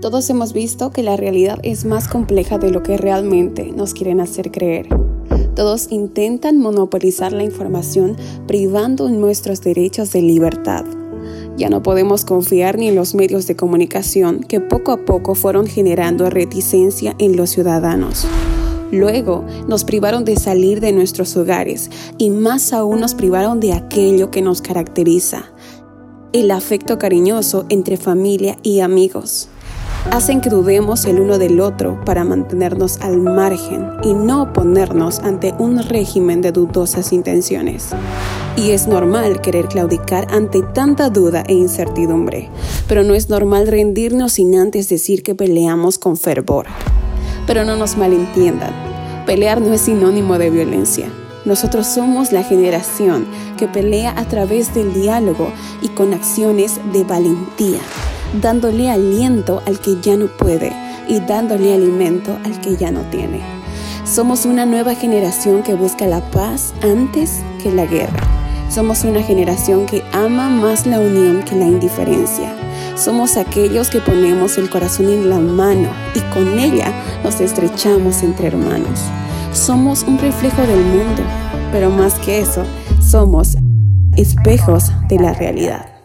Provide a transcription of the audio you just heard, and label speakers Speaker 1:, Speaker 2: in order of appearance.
Speaker 1: Todos hemos visto que la realidad es más compleja de lo que realmente nos quieren hacer creer. Todos intentan monopolizar la información privando nuestros derechos de libertad. Ya no podemos confiar ni en los medios de comunicación que poco a poco fueron generando reticencia en los ciudadanos. Luego nos privaron de salir de nuestros hogares y más aún nos privaron de aquello que nos caracteriza, el afecto cariñoso entre familia y amigos. Hacen que dudemos el uno del otro para mantenernos al margen y no ponernos ante un régimen de dudosas intenciones. Y es normal querer claudicar ante tanta duda e incertidumbre, pero no es normal rendirnos sin antes decir que peleamos con fervor. Pero no nos malentiendan, pelear no es sinónimo de violencia. Nosotros somos la generación que pelea a través del diálogo y con acciones de valentía, dándole aliento al que ya no puede y dándole alimento al que ya no tiene. Somos una nueva generación que busca la paz antes que la guerra. Somos una generación que ama más la unión que la indiferencia. Somos aquellos que ponemos el corazón en la mano y con ella nos estrechamos entre hermanos. Somos un reflejo del mundo, pero más que eso, somos espejos de la realidad.